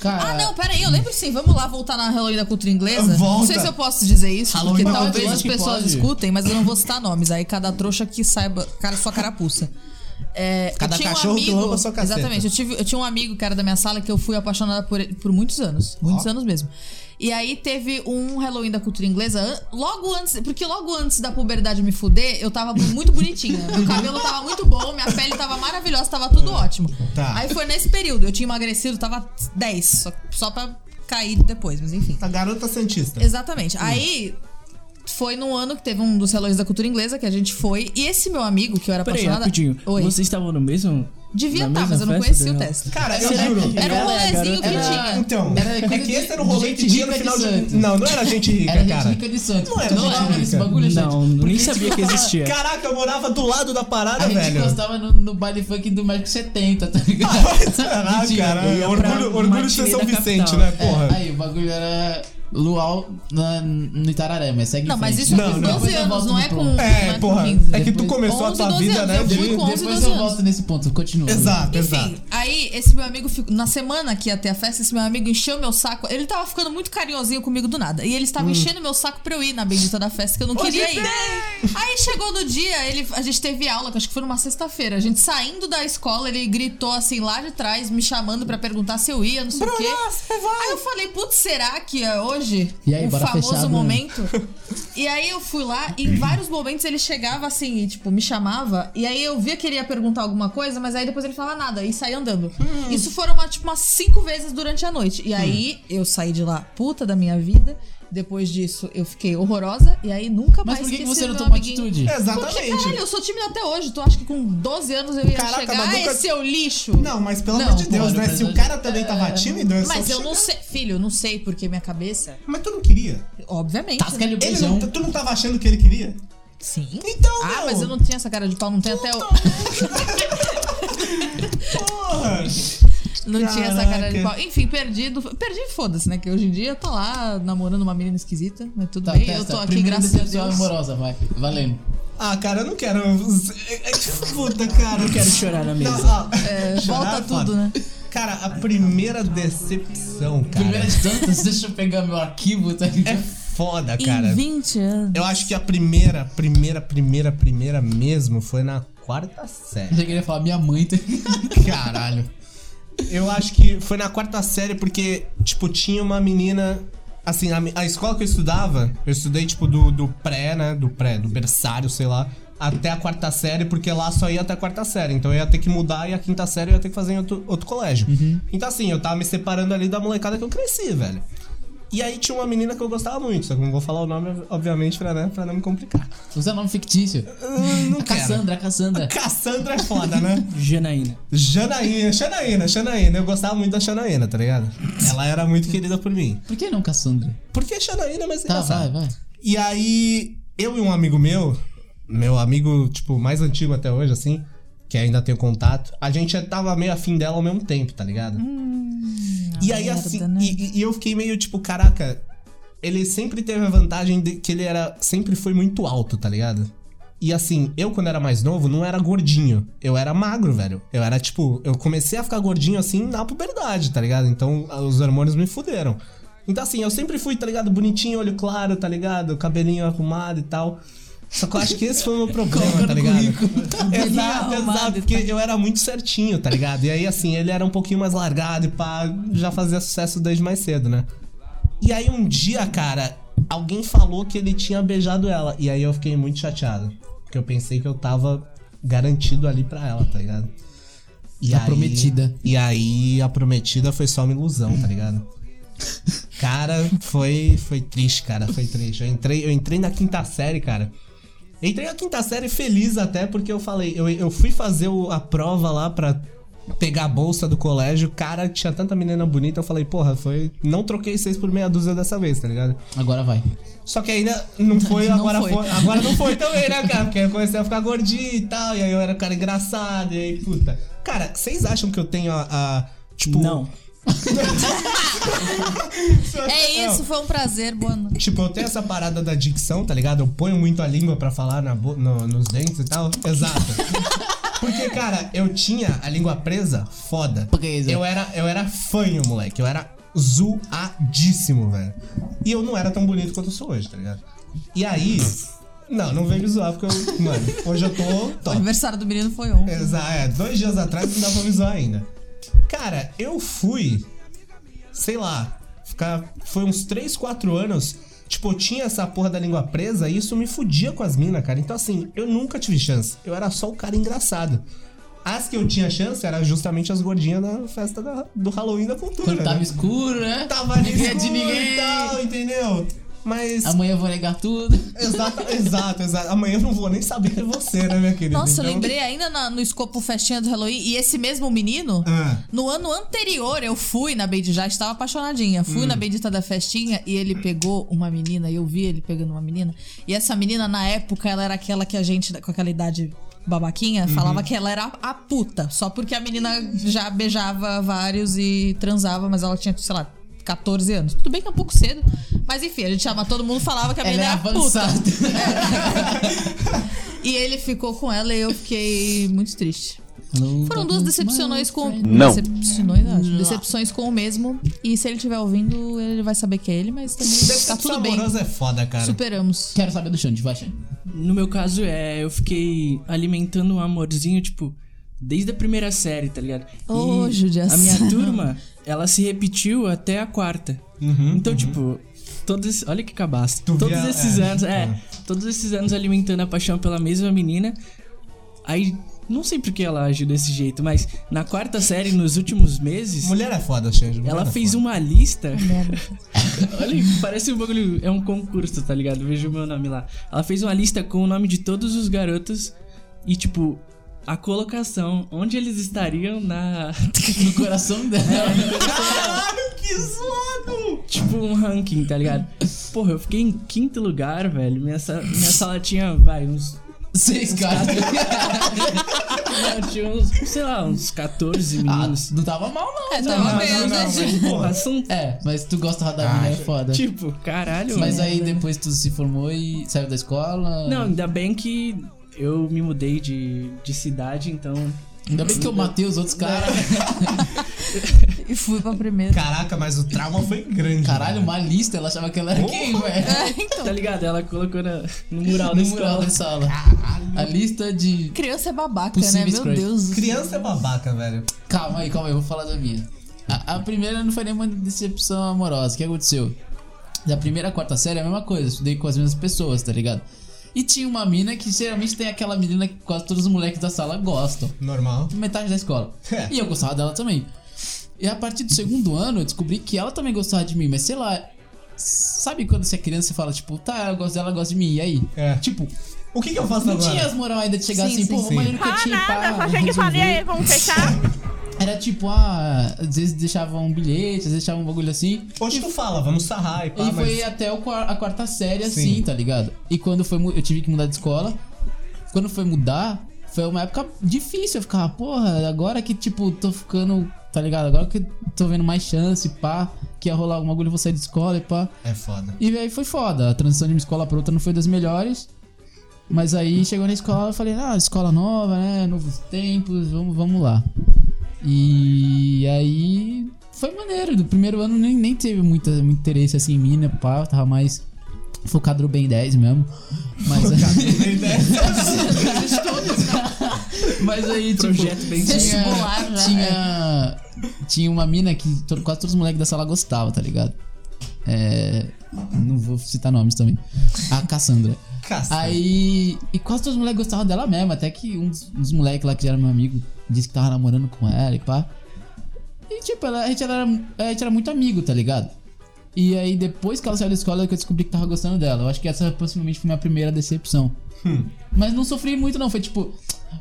Cara. Ah, não, peraí, eu lembro sim. Vamos lá voltar na Halloween da cultura inglesa. Volta. Não sei se eu posso dizer isso, Halloween porque talvez as pessoas pode. escutem, mas eu não vou citar nomes. Aí cada trouxa que saiba, cara, sua carapuça. É, Cada eu tinha cachorro um que amigo, lamba sua caceta. Exatamente. Eu, tive, eu tinha um amigo que era da minha sala que eu fui apaixonada por ele por muitos anos. Muitos anos mesmo. E aí teve um Halloween da cultura inglesa, logo antes, porque logo antes da puberdade me fuder, eu tava muito bonitinha. *laughs* Meu cabelo tava muito bom, minha pele tava maravilhosa, tava tudo ótimo. Tá. Aí foi nesse período, eu tinha emagrecido, tava 10, só, só pra cair depois, mas enfim. A garota santista. Exatamente. Aí foi num ano que teve um dos Halloween da cultura inglesa que a gente foi, e esse meu amigo que eu era Peraí, apaixonada. rapidinho. Oi. Vocês estavam no mesmo. Devia na estar, mas eu não conhecia o teste. Cara, eu juro. Era um rolezinho que tinha. Então, Era é que esse era o de rolê gente que tinha no final de. Não, não era gente rica, Era cara. gente rica de Santos. Não era lembra desse rica. bagulho, gente? Não, nem sabia tipo, que existia. Caraca, eu morava do lado da parada, A gente velho. gostava no, no baile funk do México 70, tá *laughs* ligado? Caraca, Mentira. cara. Orgulho, orgulho de ser São Vicente, né, É, porra? aí, o bagulho era luau na, no Itararé, mas segue Não, mas isso Não, é com não. 12 Depois eu anos, não é com. não É, com porra. 15. É que tu começou a 11, tua 12 vida, né? eu fui de- com 11, Depois 12 eu anos. volto nesse ponto, continua. Exato, Enfim, exato. aí esse meu amigo ficou. Na semana que ia ter a festa, esse meu amigo encheu meu saco. Ele tava ficando muito carinhosinho comigo do nada. E ele estava Hum. enchendo meu saco pra eu ir na bendita da festa, que eu não queria ir. Aí chegou no dia, ele, a gente teve aula, que acho que foi numa sexta-feira. A gente saindo da escola, ele gritou assim lá de trás, me chamando pra perguntar se eu ia, não sei o quê. Aí eu falei, putz, será que é hoje E aí, o bora famoso momento? E aí eu fui lá e em vários momentos ele chegava assim, e, tipo, me chamava. E aí eu via que ele ia perguntar alguma coisa, mas aí depois ele falava nada e saía andando. Hum. Isso foram uma, tipo, umas cinco vezes durante a noite. E aí eu saí de lá puta da minha vida. Depois disso, eu fiquei horrorosa. E aí nunca Mas mais por que, você não tomou atitude? Porque, Exatamente. caralho, eu sou tímida até hoje. Tu acha que com 12 anos eu ia Caraca, chegar? mas Ah, nunca- esse seu lixo. Não, mas pelo Não, amor de Deus, né? Se o cara também tava tímido, é só Mas eu não chegar. sei, filho, eu não sei porque minha cabeça, Mas tu não queria. obviamente. O Ele não, tu não tava achando que ele queria? Sim. Então, Ah, meu. mas eu não tinha essa cara de pau, não tem até o. *laughs* Porra! *laughs* Não tinha essa cara de Caraca. pau. Enfim, perdido. Perdi, foda-se, né? Que hoje em dia eu tô lá namorando uma menina esquisita, mas tudo Tá, bem. testa. eu tô aqui, Primeira graças a Deus. amorosa, vai. Valendo. Ah, cara, eu não quero. É *laughs* que Puta, cara. Eu quero chorar na mesa. Não, É, chorar volta é tudo, foda. né? Cara, a primeira decepção, cara. Primeira de tantas, deixa eu pegar meu arquivo, tá É ligado? foda, cara. Em 20 anos. Eu acho que a primeira, primeira, primeira, primeira mesmo foi na quarta Eu série. já queria falar minha mãe, tá ligado? Caralho. Eu acho que foi na quarta série porque, tipo, tinha uma menina. Assim, a, a escola que eu estudava, eu estudei, tipo, do, do pré, né? Do pré, do berçário, sei lá, até a quarta série, porque lá só ia até a quarta série. Então eu ia ter que mudar e a quinta série eu ia ter que fazer em outro, outro colégio. Então, assim, eu tava me separando ali da molecada que eu cresci, velho. E aí tinha uma menina que eu gostava muito, só que não vou falar o nome, obviamente, pra, né, pra não me complicar. Usa nome fictício. Hum, não A quero. Cassandra, a Cassandra. Cassandra é foda, né? Janaína. Janaína, Xanaína, Xanaína. Eu gostava muito da Xanaína, tá ligado? Ela era muito querida por mim. Por que não Cassandra? Porque Xanaína é mais Tá, engraçado. vai, vai. E aí, eu e um amigo meu, meu amigo, tipo, mais antigo até hoje, assim, que ainda tenho contato, a gente já tava meio afim dela ao mesmo tempo, tá ligado? e aí, merda, assim, né? e, e eu fiquei meio tipo, caraca, ele sempre teve a vantagem de que ele era. Sempre foi muito alto, tá ligado? E assim, eu quando era mais novo, não era gordinho. Eu era magro, velho. Eu era tipo. Eu comecei a ficar gordinho assim na puberdade, tá ligado? Então os hormônios me fuderam. Então assim, eu sempre fui, tá ligado? Bonitinho, olho claro, tá ligado? Cabelinho arrumado e tal. Só que eu acho que esse foi o meu *laughs* problema, tá ligado? *laughs* exato, exato. Porque eu era muito certinho, tá ligado? E aí, assim, ele era um pouquinho mais largado e pá, já fazia sucesso desde mais cedo, né? E aí um dia, cara, alguém falou que ele tinha beijado ela. E aí eu fiquei muito chateado. Porque eu pensei que eu tava garantido ali pra ela, tá ligado? E A prometida. E aí a prometida foi só uma ilusão, tá ligado? Cara, foi foi triste, cara, foi triste. Eu entrei, eu entrei na quinta série, cara. Entrei na quinta série feliz até porque eu falei, eu, eu fui fazer o- a prova lá pra pegar a bolsa do colégio. Cara, tinha tanta menina bonita, eu falei, porra, foi. Não troquei seis por meia dúzia dessa vez, tá ligado? Agora vai. Só que ainda não *laughs* foi, Não agora foi. foi. Agora não foi também, né, cara? Porque eu comecei a ficar gordinho e tal, e aí eu era um cara engraçado, e aí, puta. Cara, vocês acham que eu tenho a. a, tipo. Não. É isso, foi um prazer, boa noite. Tipo, eu tenho essa parada da dicção, tá ligado? Eu ponho muito a língua pra falar na bo- no- nos dentes e tal. Exato. Porque, cara, eu tinha a língua presa, foda. Presa. Eu era, eu era fanho, moleque. Eu era zoadíssimo, velho. E eu não era tão bonito quanto eu sou hoje, tá ligado? E aí. Não, não vem me zoar, porque eu. Mano, hoje eu tô O top. aniversário do menino foi ontem. Exato, é, dois dias atrás não dá pra me zoar ainda. Cara, eu fui, sei lá, ficar. Foi uns 3, 4 anos. Tipo, eu tinha essa porra da língua presa e isso me fudia com as minas, cara. Então, assim, eu nunca tive chance. Eu era só o cara engraçado. As que eu tinha chance eram justamente as gordinhas da festa da- do Halloween da cultura. Quando tava né? escuro, né? Tava ali Ninguém é de escuro ninguém. e tal, entendeu? Mas. Amanhã eu vou negar tudo. *laughs* Exato, exato, exato. Amanhã eu não vou nem saber de você, né, minha querida? Nossa, eu Então- lembrei ainda na- no escopo festinha do Halloween e esse mesmo menino, Ah. no ano anterior eu fui na Bendita, já estava apaixonadinha. Fui na Bendita da festinha e ele pegou uma menina, e eu vi ele pegando uma menina. E essa menina, na época, ela era aquela que a gente, com aquela idade babaquinha, falava que ela era a puta. Só porque a menina já beijava vários e transava, mas ela tinha, sei lá. 14 anos. Tudo bem que é um pouco cedo, mas enfim, a gente chama todo mundo falava que a menina é era avançada. *laughs* E ele ficou com ela e eu fiquei muito triste. Foram duas decepções com. Não. Decepções, acho. Decepções com o mesmo. E se ele estiver ouvindo, ele vai saber que é ele, mas também tá tudo bem. amorosa é foda, cara. Superamos. Quero saber do Xande, vai, Xande. No meu caso, é, eu fiquei alimentando um amorzinho, tipo, desde a primeira série, tá ligado? Ô, E judiação. A minha turma, ela se repetiu até a quarta. então, tipo, todos. Olha que cabaço. Tu Todos via- esses é, anos, é, é. Todos esses anos alimentando a paixão pela mesma menina. Aí. Não sei por que ela agiu desse jeito, mas na quarta série, nos últimos meses. Mulher é foda, Xande. Ela é fez foda. uma lista. *laughs* Olha, parece um bagulho. É um concurso, tá ligado? Veja o meu nome lá. Ela fez uma lista com o nome de todos os garotos e, tipo, a colocação, onde eles estariam na. *laughs* No coração dela. Caralho, que zoado! tipo, um ranking, tá ligado? Porra, eu fiquei em quinto lugar, velho. Minha, sa- minha sala tinha, vai, uns. Seis caras. não, *laughs* tinha uns, sei lá, uns 14 Ah, meninos. não tava mal, não. É, tava mas- mesmo, né, não, gente? mas, Porra, são. É, mas tu gosta da mina, é foda. Tipo, caralho. Mas mano. aí depois tu se formou e saiu da escola. Não, ainda bem que eu me mudei de, de cidade, então. Ainda bem que eu matei os outros caras. *laughs* E fui pra primeira. Caraca, mas o trauma foi grande. Caralho, uma lista, ela achava que ela era quem, velho? *laughs* É, então. Tá ligado? Ela colocou na- no mural da No mural escola. da sala. A lista de. Criança é babaca, né? Meu crush. Deus. do céu. Criança é babaca, velho. Calma aí, calma aí, eu vou falar da minha. A, a primeira não foi nenhuma decepção amorosa. O que aconteceu? Da primeira à quarta série é a mesma coisa, estudei com as mesmas pessoas, tá ligado? E tinha uma mina que geralmente tem aquela menina que quase todos os moleques da sala gostam. Normal. Metade da escola. É. E eu gostava dela também. E a partir do segundo ano eu descobri que ela também gostava de mim, mas sei lá. Sabe quando você é criança e fala, tipo, tá, eu gosto dela, ela gosta de mim, e aí? É. Tipo, O que, que eu faço não agora? tinha as moral ainda de chegar Sim, assim, sim, pô, sim. no Fala cantinho, pá, nada, só chega e fala, e resolver. aí, vamos fechar? *laughs* Era tipo, ah, às vezes deixavam um bilhete, às vezes deixavam um bagulho assim. Hoje tu fala, vamos sarrar e pá, e foi mas... até o a quarta série Sim. assim, tá ligado? E quando foi. Eu tive que mudar de escola. Quando foi mudar, foi uma época difícil. Eu ficava, porra, agora que, tipo, tô ficando, tá ligado? Agora que tô vendo mais chance, pá, que ia rolar algum bagulho, eu vou sair de escola e pá. É foda. E aí foi foda. A transição de uma escola pra outra não foi das melhores. Mas aí chegou na escola eu falei, ah, escola nova, né? Novos tempos, vamos, vamos lá. E aí foi maneiro. Do primeiro ano nem, nem teve muita, muito interesse assim em mim, né? Pá, eu tava mais focado no Ben 10 mesmo. Mas *laughs* Mas aí, tipo, Projeto Ben 10. tinha, já, tinha, tinha uma mina que quase todos os moleques da sala gostavam, tá ligado? É, não vou citar nomes também. A Cassandra. Caça. Aí. E quase todos os moleques gostavam dela mesmo. Até que um dos, um dos moleques lá que já era meu amigo disse que tava namorando com ela e pá. E tipo, ela- a, gente era, a gente era muito amigo, tá ligado? E aí depois que ela saiu da escola que eu descobri que tava gostando dela. Eu acho que essa possivelmente foi minha primeira decepção. Mas não sofri muito, não. Foi tipo,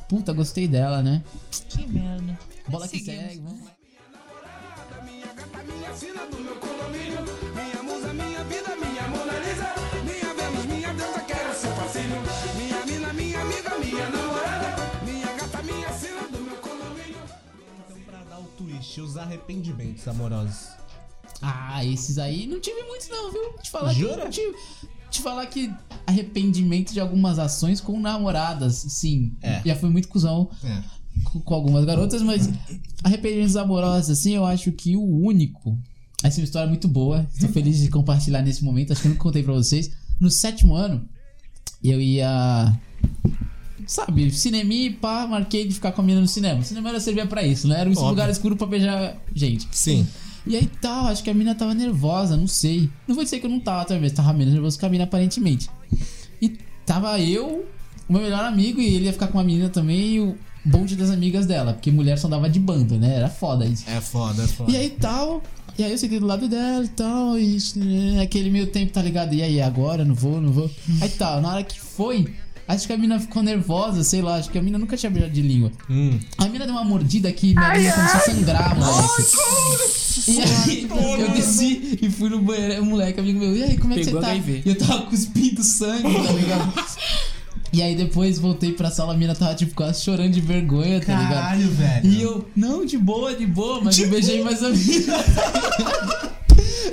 puta, gostei dela, né? Que merda. Bola que Seguimos. segue, vamos. Os arrependimentos amorosos. Ah, esses aí não tive muitos não, viu? Te falar que Jura? não tive. Te falar que arrependimento de algumas ações com namoradas, sim. É. Já fui muito cuzão É. com, com algumas garotas, mas arrependimentos amorosos, assim, eu acho que o único. Essa é uma história muito boa. Estou *laughs* feliz de compartilhar nesse momento. Acho que eu nunca contei pra vocês. No sétimo ano, eu ia. Sabe, cineminha e pá, marquei de ficar com a menina no cinema. O cinema era servia pra isso, né? Era um Óbvio. lugar escuro pra beijar gente. Sim. E aí tal, acho que a mina tava nervosa, não sei. Não vou dizer que eu não tava, talvez, tava menos nervoso que a mina aparentemente. E tava eu, o meu melhor amigo, e ele ia ficar com uma menina também, e o bonde das amigas dela, porque mulher só dava de bando, né? Era foda isso. É foda, é foda. E aí tal, e aí eu sentei do lado dela e tal, e né, aquele meio tempo, tá ligado? E aí, agora? Não vou, não vou. Aí tal, na hora que foi, acho que a mina ficou nervosa, sei lá, acho que a mina nunca tinha beijado de língua. Hum. A mina deu uma mordida que minha língua começou a sangrar, moleque. E aí, eu desci e fui no banheiro, o moleque, amigo meu, e aí, como é que Pegou você tá? HIV. E eu tava cuspindo sangue, tá ligado? *laughs* E aí depois voltei pra sala, a mina tava tipo quase chorando de vergonha, tá ligado? Caralho, velho. E eu, não, de boa, de boa, mas eu beijei mais a mina. *laughs*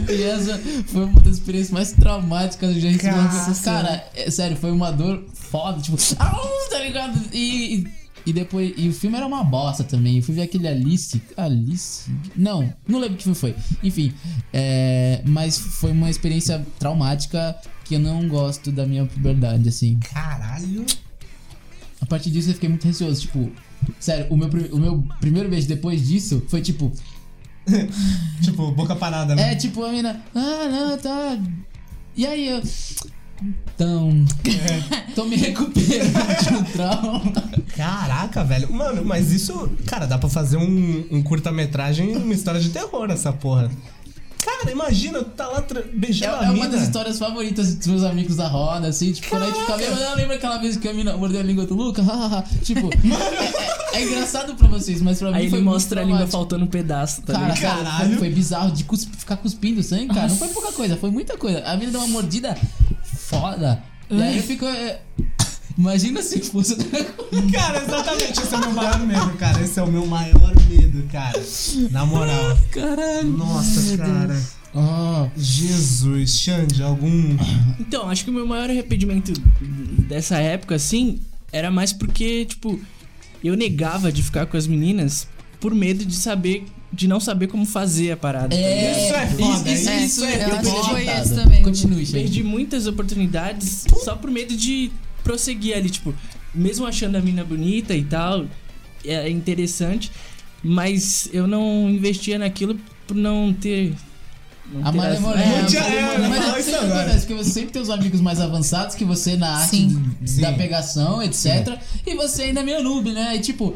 E essa foi uma das experiências mais traumáticas que eu já recebi. Cara, é, sério, foi uma dor foda, tipo, au, *laughs* tá ligado? E, e, e depois, e o filme era uma bosta também. Eu fui ver aquele Alice. Alice? Não, não lembro que filme foi. Enfim, é, mas foi uma experiência traumática que eu não gosto da minha puberdade, assim. Caralho. A partir disso eu fiquei muito receoso, tipo, sério, o meu, o meu primeiro beijo depois disso foi tipo, *laughs* Tipo, boca parada, né? é tipo a mina, ah, não, tá. E aí eu. Então. Tô me recuperando de um trauma. Caraca, velho. Mano, mas isso, cara, dá pra fazer um, um curta-metragem, uma história de terror, essa porra. Cara, imagina, tu tá lá É, beijando é a uma mina. das histórias favoritas dos meus amigos da roda, assim, tipo, quando a gente fica ah, lembra aquela vez que a mina mordeu a língua do Luca? *laughs* tipo, *laughs* é, é- é engraçado pra vocês, mas pra mim Aí foi ele muito mostra a língua faltando um pedaço, tá Cara, Caralho. foi, bizarro de cusp- ficar cuspindo sangue, cara. Não foi pouca coisa, foi muita coisa. A mina deu uma mordida foda. E aí eu fico. é, Imagina se fosse outra coisa. Cara, exatamente, esse é meu maior medo, cara. Esse é o meu maior medo, cara. Na moral. Caralho. Nossa, cara. Ah, Jesus, Xande, algum. Então, acho que o meu maior arrependimento dessa época, assim, era mais porque, tipo, eu negava de ficar com as meninas por medo de saber, de não saber como fazer a parada. tá ligado? Isso é foda, isso, É, isso eu é acho que foi esse também. Continue, gente. Perdi muitas oportunidades só por medo de prosseguir ali, tipo, mesmo achando a mina bonita e tal, é interessante, mas eu não investia naquilo por não ter. Não A malemolência. é, é. Mas Fala é isso agora. acontece, você sempre tem os amigos mais avançados que você na arte Sim. de- Sim. da pegação, etc. E você ainda é meio noob, né? E tipo,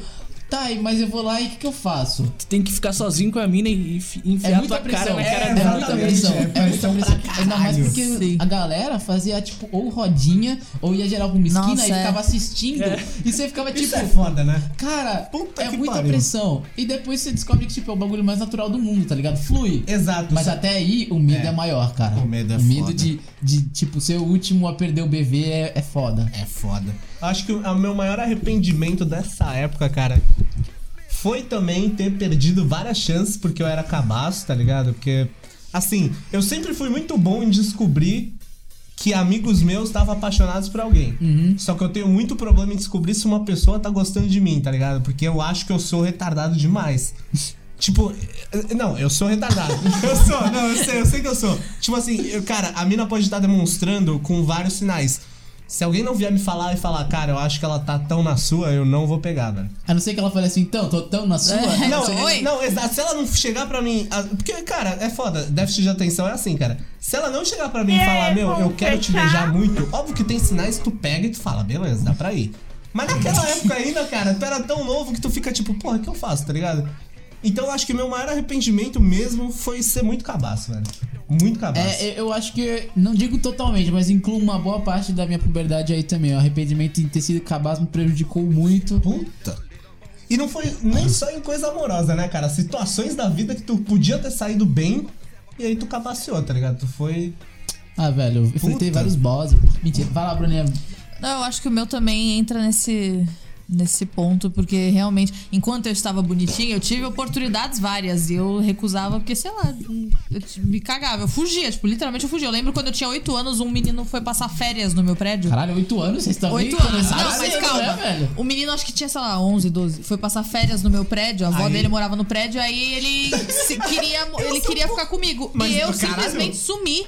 Tá, mas eu vou lá e o que, que eu faço? Tu tem que ficar sozinho com a mina e enfi- É enfiar muita tua cara pressão. na É, cara é dela. muita exatamente, pressão. é É muita pressão pressão. pra Ainda mais porque Sim. a galera fazia, tipo, ou rodinha, ou ia geral pra uma esquina Nossa, e é. ficava assistindo. É. E você ficava tipo. Isso é foda, né? Cara, Puta é que muita pariu. pressão. E depois você descobre que, tipo, é o bagulho mais natural do mundo, tá ligado? Flui. Exato. Mas até aí, o medo é, É. maior, cara. O medo é O medo foda. de, de, tipo, ser o último a perder o BV é, é foda. É foda. Acho que o meu maior arrependimento dessa época, cara, foi também ter perdido várias chances porque eu era cabaço, tá ligado? Porque, assim, eu sempre fui muito bom em descobrir que amigos meus estavam apaixonados por alguém. Só que eu tenho muito problema em descobrir se uma pessoa tá gostando de mim, tá ligado? Porque eu acho que eu sou retardado demais. *laughs* Tipo, não, eu sou retardado. *laughs* Eu sou, não, eu sei, eu sei que eu sou. Tipo assim, eu- cara, a mina pode estar demonstrando com vários sinais. Se alguém não vier me falar e falar, cara, eu acho que ela tá tão na sua, eu não vou pegar, velho. A não ser que ela fale assim, então, tô tão na sua. É. Não, Oi. não, exato. Se ela não chegar pra mim. Porque, cara, é foda. Déficit de atenção é assim, cara. Se ela não chegar pra mim e falar, meu, eu quero te beijar muito, óbvio que tem sinais que tu pega e tu fala, beleza, dá pra ir. Mas naquela época ainda, cara, tu era tão novo que tu fica tipo, porra, o que eu faço, tá ligado? Então eu acho que meu maior arrependimento mesmo foi ser muito cabaço, velho. Muito cabaço. É, eu acho que, não digo totalmente, mas incluo uma boa parte da minha puberdade aí também. O arrependimento em ter sido cabaço me prejudicou muito. Puta. E não foi nem só em coisa amorosa, né, cara? Situações da vida que tu podia ter saído bem e aí tu cabaceou, tá ligado? Tu foi. Ah, velho, eu enfrentei vários bosses. Mentira, vai lá, Bruninha. Não, eu acho que o meu também entra nesse nesse ponto, porque realmente, enquanto eu estava bonitinha, eu tive oportunidades várias e eu recusava porque, sei lá, eu me cagava, eu fugia, tipo, literalmente eu fugia. Eu lembro quando eu tinha 8 anos, um menino foi passar férias no meu prédio. Caralho, 8 anos, vocês também 8 anos. Não, mas cedo, calma. né, velho? O menino acho que tinha, sei lá, 11, 12. Foi passar férias no meu prédio. A avó Aí- dele morava no prédio. Aí ele se- queria, ele queria ficar comigo. Mas, e eu caralho. simplesmente sumi.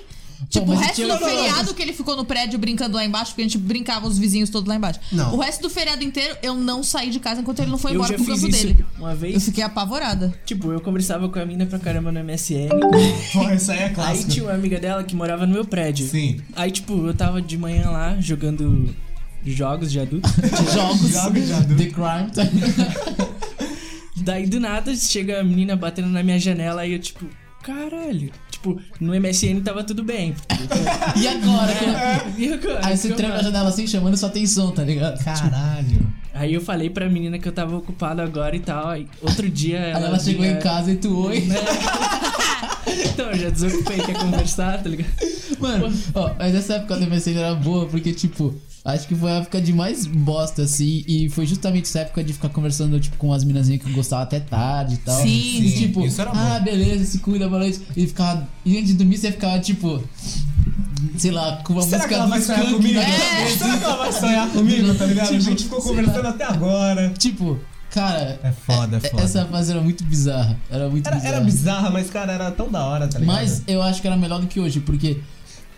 Tipo, o resto do feriado que ele ficou no prédio brincando lá embaixo, porque a gente brincava os vizinhos todos lá embaixo. Não. O resto do feriado inteiro, eu não saí de casa enquanto ele não foi Eu embora pro campo isso dele. uma vez. Eu fiquei apavorada. Tipo, eu conversava com a mina pra caramba no MSN. *laughs* Isso aí é Aí clássico. tinha uma amiga dela que morava no meu prédio. Sim. Aí, tipo, eu tava de manhã lá jogando jogos de adulto. *laughs* Jogos, Jogos de adulto. The Crime. *laughs* Daí do nada chega a menina batendo na minha janela e eu, tipo, caralho. Tipo, no MSN tava tudo bem. *laughs* E agora? E agora? Aí você tranca a janela assim, chamando sua atenção, tá ligado? Caralho. Aí eu falei pra menina que eu tava ocupado agora e tal. Aí outro dia ela. Aí ela chegou vinha- em casa e tu oi. *laughs* Então, eu já desocupei, quer conversar, tá ligado? Mano, ó, mas essa época da MSN era boa porque, tipo, acho que foi a época de mais bosta, assim, e foi justamente essa época de ficar conversando, tipo, com as minazinhas que eu gostava até tarde e tal. Sim, e, sim, tipo, isso era ah, bom. beleza, se cuida, boa noite. E ficava, e antes de dormir você ficava, tipo, sei lá, com uma Será que música ela do vai sonhar Skank comigo? É. *laughs* Será que ela vai sonhar comigo, tá ligado? a Tipo, gente ficou conversando lá. até agora. Tipo, cara, É foda, é foda. essa fase era muito bizarra. Era muito Era, bizarra. era bizarra, mas, cara, era tão da hora, tá ligado? Mas eu acho que era melhor do que hoje, porque.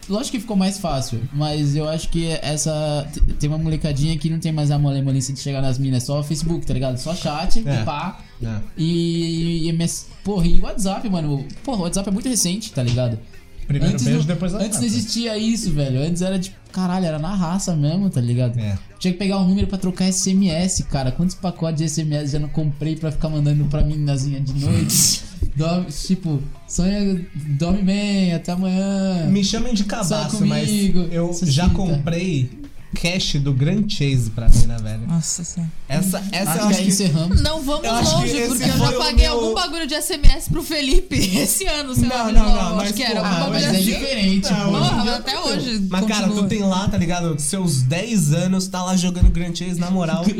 Lógico que ficou mais fácil, mas eu acho que essa. Tem uma molecadinha que não tem mais a malemolência de chegar nas minas, é só Facebook, tá ligado? Só chat, É. e pá. É. E, e MS. Porra, e WhatsApp, mano. Porra, o WhatsApp é muito recente, tá ligado? Primeiro beijo, não, depois a Antes não existia isso, velho. Antes era tipo, caralho, era na raça mesmo, tá ligado? É. Tinha que pegar um número pra trocar SMS, cara. Quantos pacotes de SMS já não comprei pra ficar mandando pra meninazinha de noite? *laughs* dorme, tipo, sonha, dorme bem, até amanhã. Me chamem de cabaço, mas comigo, eu se já sinta. comprei cash do Grand Chase pra mina, velho. Nossa senhora. Essa, essa Acho eu acho que... encerramos. Não vamos acho longe, porque eu já paguei meu- algum bagulho de SMS pro Felipe *laughs* esse ano, sei lá. Não, de não, não, acho mas, que era algum ah, bagulho Mas é assim. diferente, Não, hoje Porra, dia até eu- hoje. Mas, cara, continua. tu tem lá, tá ligado? Seus 10 anos, tá lá jogando Grand Chase, na moral. *laughs*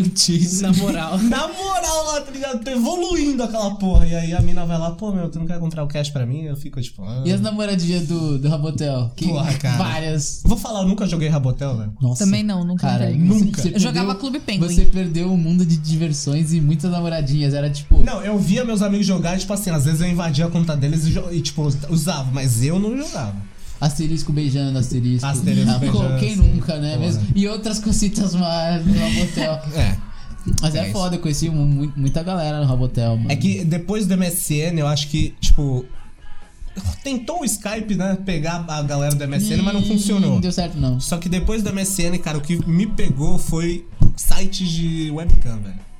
Na moral. *laughs* Na moral lá, tá ligado? Tá evoluindo aquela porra. E aí a mina vai lá, pô, meu, tu não quer comprar o cash pra mim? Eu fico tipo. Ah. E as namoradinhas do, do Rabotel? Que Porra, cara. Várias. Vou falar, eu nunca joguei Rabotel, velho. Nossa. Também não, nunca Cara, entrei. nunca. Você Eu jogava perdeu- Clube Penguin. Você perdeu um mundo de diversões e muitas namoradinhas. Era tipo. Não, eu via meus amigos jogar, e, tipo assim, às vezes eu invadia a conta deles e, e, tipo, usava, mas eu não jogava. Asterisco beijando, asterisco. Asterisco Ah, pô, beijando, Quem nunca, né? Porra. Mesmo? E outras cositas mais no Rabotel. *laughs* É. Mas é, É isso. foda, eu conheci mu- mu- muita galera no Rabotel, mano. É que depois do MSN, eu acho que, tipo. Tentou o Skype, né? Pegar a galera do MSN, mas não funcionou. Não deu certo, não. Só que depois do MSN, cara, o que me pegou foi sites de webcam, velho.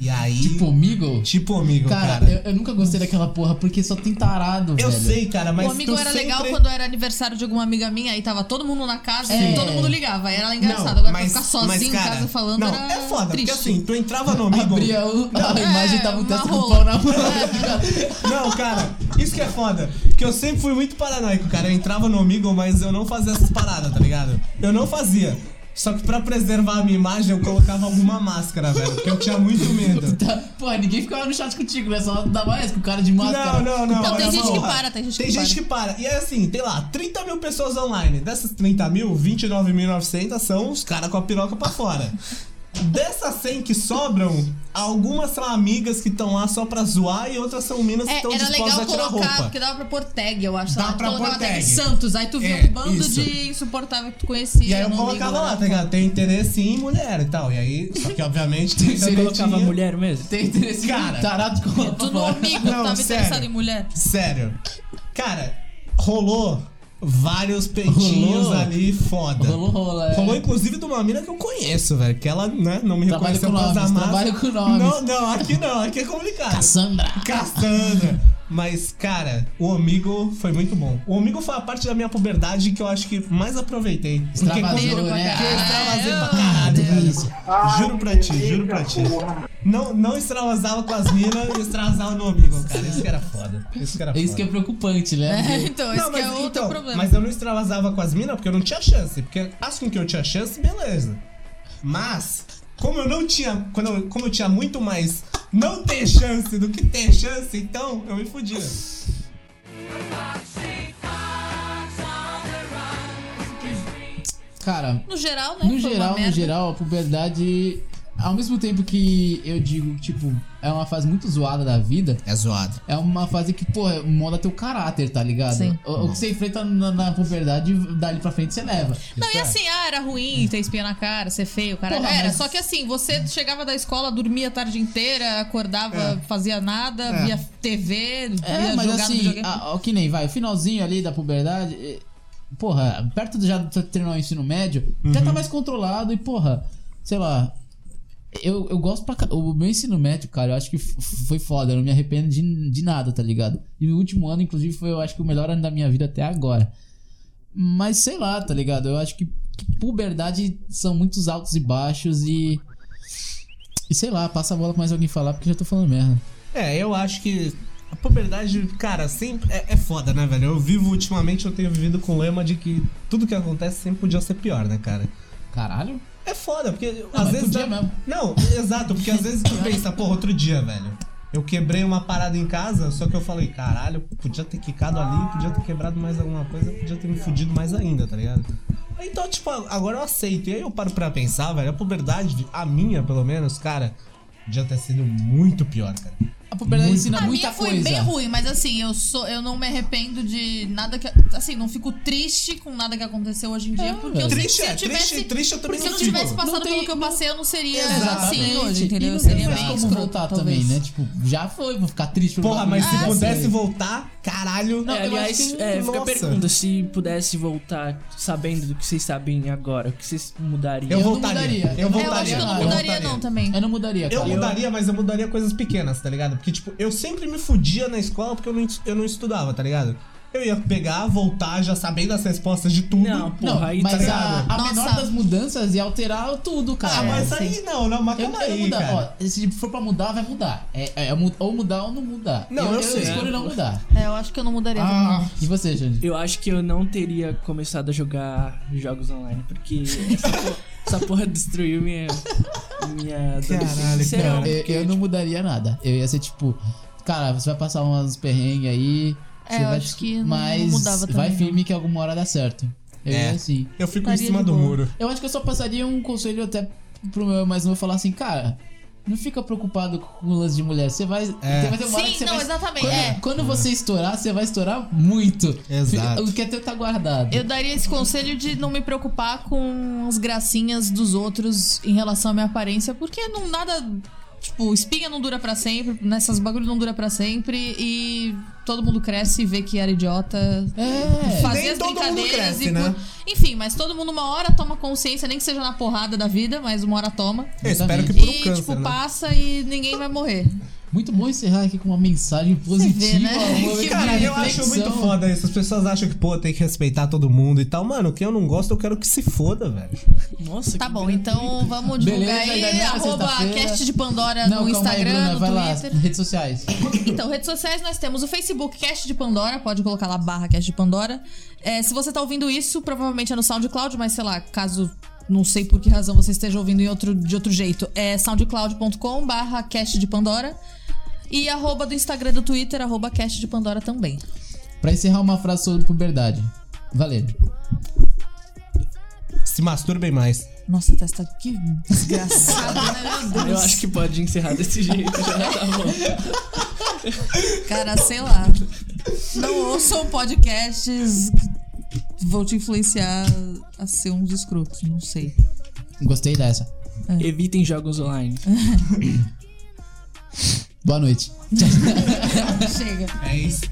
E aí. Tipo, amigo? tipo amigo, Cara, cara. Eu, eu nunca gostei daquela porra, porque só tem tarado, Eu, velho. sei, cara, mas o amigo era sempre... legal quando era aniversário de alguma amiga minha, aí tava todo mundo na casa É. e todo mundo ligava. Aí era engraçado. Não, Agora mas- pra ficar sozinho mas, em cara, casa falando Não, era é foda, triste. porque assim, tu entrava no amigo. Abria o, a Não, imagem é, tava um uma testa com pau na mão. *laughs* Não, cara, isso que é foda. Que eu sempre fui muito paranoico, cara. Eu entrava no amigo, mas eu não fazia essas paradas, tá ligado? Eu não fazia. Só que pra preservar a minha imagem, eu colocava alguma máscara, velho. Porque eu tinha muito *laughs* medo. Tá, Pô, ninguém ficava no chat contigo, né? Só dá mais com o cara de máscara. Não, não, não. Não, tem gente só. que para, tem gente Tem que gente que para. E é assim, tem lá, 30 mil pessoas online. Dessas 30 mil, 29.900 são os caras com a piroca pra fora. *laughs* Dessas 100 que sobram, algumas são amigas que estão lá só pra zoar e outras são minas que É, estão era dispostas legal a tirar colocar, roupa. porque dava pra pôr tag, eu acho. Dá lá, pra colocava pôr tag tag. Santos, aí tu via É, um bando isso. de insuportável que tu conhecia. E aí eu colocava lá, né? tá ligado? Tem interesse em mulher e tal. E aí, só que obviamente tem Você colocava mulher mesmo? Tem interesse Cara, tarado com Tu no amigo Não, tava sério. interessado em mulher. Sério. Cara, rolou vários peitinhos Rolou? ali foda. Rolou, é. Rolou inclusive de uma mina que eu conheço, velho. Que ela, né, não me Trabalha reconheceu por causa da nomes, máscara. trabalha com nomes. Não, não, aqui não, aqui é complicado. Sandra. Cassandra. Mas, cara, o amigo foi muito bom. O amigo foi a parte da minha puberdade que eu acho que mais aproveitei. Porque quando- né? Que eu extravasei pra Ah, caralho, velho. delícia. Juro pra ti, juro pra ti. Não, não extravasava com as minas e extravasava no amigo, cara. Isso que era foda. Isso que era foda. Isso que é preocupante, né? É, então, esse Não, que é mas, outro então, problema. mas eu não extravasava com as minas porque eu não tinha chance. Porque as com que eu tinha chance, beleza. Mas, como eu não tinha. Quando eu- como eu tinha muito mais não ter chance do que ter chance, então eu me fudia. Cara, No geral, né? no foi uma geral, no geral, a puberdade. Ao mesmo tempo que eu digo, tipo, é uma fase muito zoada da vida, É zoado. é uma fase que, pô, molda teu caráter, tá ligado? Sim. O, o que você enfrenta na, na puberdade, dali pra frente você leva. Não, Isso e é. assim, ah, era ruim ter espinha na cara, ser feio, cara. Porra, era. mas- Só que assim, você chegava da escola, dormia a tarde inteira, acordava, É. fazia nada, É. via TV, É, via mas jogar no assim, videogame. a, ó, que nem vai, o finalzinho ali da puberdade, porra, perto do já de terminar o ensino médio, já Uhum. tá mais controlado e, porra, sei lá. Eu, eu gosto pra. O meu ensino médio, cara, eu acho que foi foda. Eu não me arrependo de, de nada, tá ligado? E o último ano, inclusive, foi, eu acho que o melhor ano da minha vida até agora. Mas sei lá, tá ligado? Eu acho que, que puberdade são muitos altos e baixos e. E sei lá, passa a bola pra mais alguém falar porque já tô falando merda. É, eu acho que a puberdade, cara, sempre é, é foda, né, velho? Eu vivo ultimamente, eu tenho vivido com o lema de que tudo que acontece sempre podia ser pior, né, cara? Caralho? É foda, porque Não, às vezes. podia dá- mesmo. Não, exato, porque às vezes tu *laughs* pensa, porra, outro dia, velho. Eu quebrei uma parada em casa, só que eu falei, caralho, podia ter quicado ali, podia ter quebrado mais alguma coisa, podia ter me fudido mais ainda, tá ligado? Então, tipo, agora eu aceito. E aí eu paro pra pensar, velho, a puberdade, a minha, pelo menos, cara, podia ter sido muito pior, cara. A puberdade ensina A muita minha foi bem ruim, mas assim, eu sou, eu não me arrependo de nada que. Assim, não fico triste com nada que aconteceu hoje em dia, porque eu sei que Triste se é, eu tivesse. triste, triste eu também porque se eu não não tivesse passado Não tem- pelo que eu passei, eu não seria Exatamente. assim hoje, E entendeu? não Eu tem seria mais bem como escroto, voltar talvez. também, né? Tipo, já foi, vou ficar triste por Porra, mas bagulho se pudesse aconteceu. voltar, caralho. Não, É, eu aliás, acho que- é, fica a pergunta: se pudesse voltar sabendo do que vocês sabem agora, o que vocês mudariam? Eu, Eu não voltaria. mudaria. Eu Eu É, eu voltaria. acho que eu não eu mudaria, não, também. Eu não mudaria, cara. Eu mudaria, mas eu mudaria coisas pequenas, tá ligado? Porque, tipo, eu sempre me fudia na escola porque eu não, eu não estudava, tá ligado? Eu ia pegar, voltar, já sabendo as respostas de tudo. Não, Não, porra, aí mas tá a, a Nossa. menor das mudanças ia alterar tudo, cara. Ah, mas É, aí não, não, mas Eu, calma eu aí, mudar, cara. ó, se for pra mudar, vai mudar. É, é mu- ou mudar ou não mudar. Não, eu sei. escolho não mudar. É, eu acho que eu não mudaria. Ah, e você, Jane? Eu acho que eu não teria começado a jogar jogos online, porque *laughs* essa porra, essa porra destruiu minha. minha. Caralho, Sério, cara. Eu, porque, eu não mudaria nada. Eu ia ser tipo, cara, você vai passar umas perrengues aí. Você eu vai, acho que não- mas não mudava também, vai não. firme que alguma hora dá certo. Eu É. assim. Eu fico em cima do muro. Eu acho que eu só passaria um conselho até pro meu mais novo falar assim, cara. Não fica preocupado com o lance de mulher. Você vai. É. Vai ter uma hora Sim, que você não, vai- exatamente, Quando, é. quando você estourar, você vai estourar muito. Exato. O que é teu tá guardado. Eu daria esse conselho de não me preocupar com as gracinhas dos outros em relação à minha aparência, porque não nada Tipo, espinha não dura pra sempre, nessas bagulho não dura pra sempre e todo mundo cresce e vê que era idiota. É. Fazer Nem as todo mundo brincadeiras cresce, e né? Enfim, mas todo mundo uma hora toma consciência, nem que seja na porrada da vida, mas uma hora toma. Eu espero que Exatamente. por um E, câncer, tipo, né? passa e ninguém vai morrer. Muito bom encerrar aqui com uma mensagem positiva. né? uma Cara, eu acho muito foda isso. As pessoas acham que, pô, tem que respeitar todo mundo e tal. Mano, quem eu não gosto, eu quero que se foda, velho. Nossa, Tá que bom, então vamos divulgar Beleza, aí. Arroba sexta-feira. cast de Pandora Não, no calma aí, Instagram, Bruna, no vai lá, Twitter. redes sociais. Então, redes sociais nós temos o Facebook Cast de Pandora, pode colocar lá barra Cast de Pandora. É, se você tá ouvindo isso, provavelmente é no SoundCloud, mas sei lá, caso não sei por que razão você esteja ouvindo em outro, de outro jeito, é soundcloud.com barra Cast de Pandora. E arroba do Instagram e do Twitter, arroba Cast de Pandora também. Pra encerrar uma frase sobre puberdade. Valeu. Se masturbem mais. Nossa, testa que desgraçado, né? Meu Deus. Eu acho que pode encerrar desse jeito, já tá bom. Cara, sei lá. Não ouçam podcasts que vão te influenciar a ser uns escrotos, não sei. Gostei dessa. Evitem jogos online. *laughs* Boa noite. *laughs* Chega. É isso.